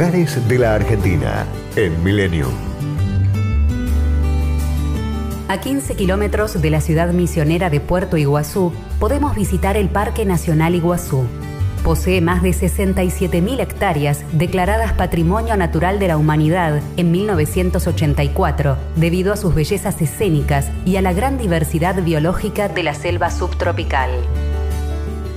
De la Argentina en Millennium. A 15 kilómetros de la ciudad misionera de Puerto Iguazú, podemos visitar el Parque Nacional Iguazú. Posee más de 67.000 hectáreas declaradas Patrimonio Natural de la Humanidad en 1984, debido a sus bellezas escénicas y a la gran diversidad biológica de la selva subtropical.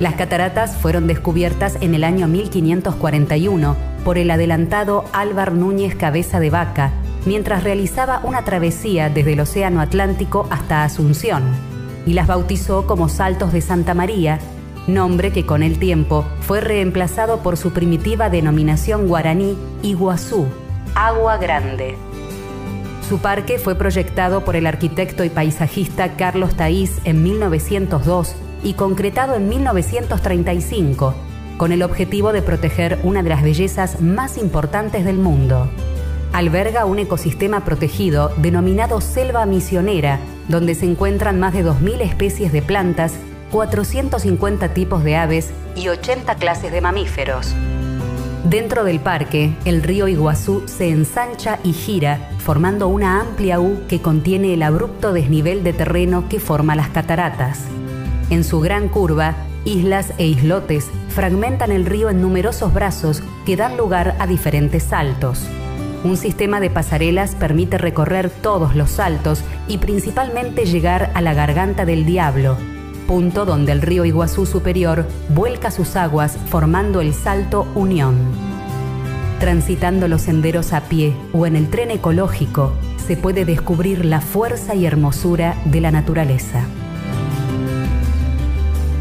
Las cataratas fueron descubiertas en el año 1541 por el adelantado Álvar Núñez Cabeza de Vaca, mientras realizaba una travesía desde el Océano Atlántico hasta Asunción, y las bautizó como Saltos de Santa María, nombre que con el tiempo fue reemplazado por su primitiva denominación guaraní Iguazú, Agua Grande. Su parque fue proyectado por el arquitecto y paisajista Carlos Taís en 1902 y concretado en 1935, con el objetivo de proteger una de las bellezas más importantes del mundo. Alberga un ecosistema protegido denominado Selva Misionera, donde se encuentran más de 2.000 especies de plantas, 450 tipos de aves y 80 clases de mamíferos. Dentro del parque, el río Iguazú se ensancha y gira, formando una amplia U que contiene el abrupto desnivel de terreno que forma las cataratas. En su gran curva, islas e islotes fragmentan el río en numerosos brazos que dan lugar a diferentes saltos. Un sistema de pasarelas permite recorrer todos los saltos y principalmente llegar a la garganta del diablo, punto donde el río Iguazú superior vuelca sus aguas formando el Salto Unión. Transitando los senderos a pie o en el tren ecológico, se puede descubrir la fuerza y hermosura de la naturaleza.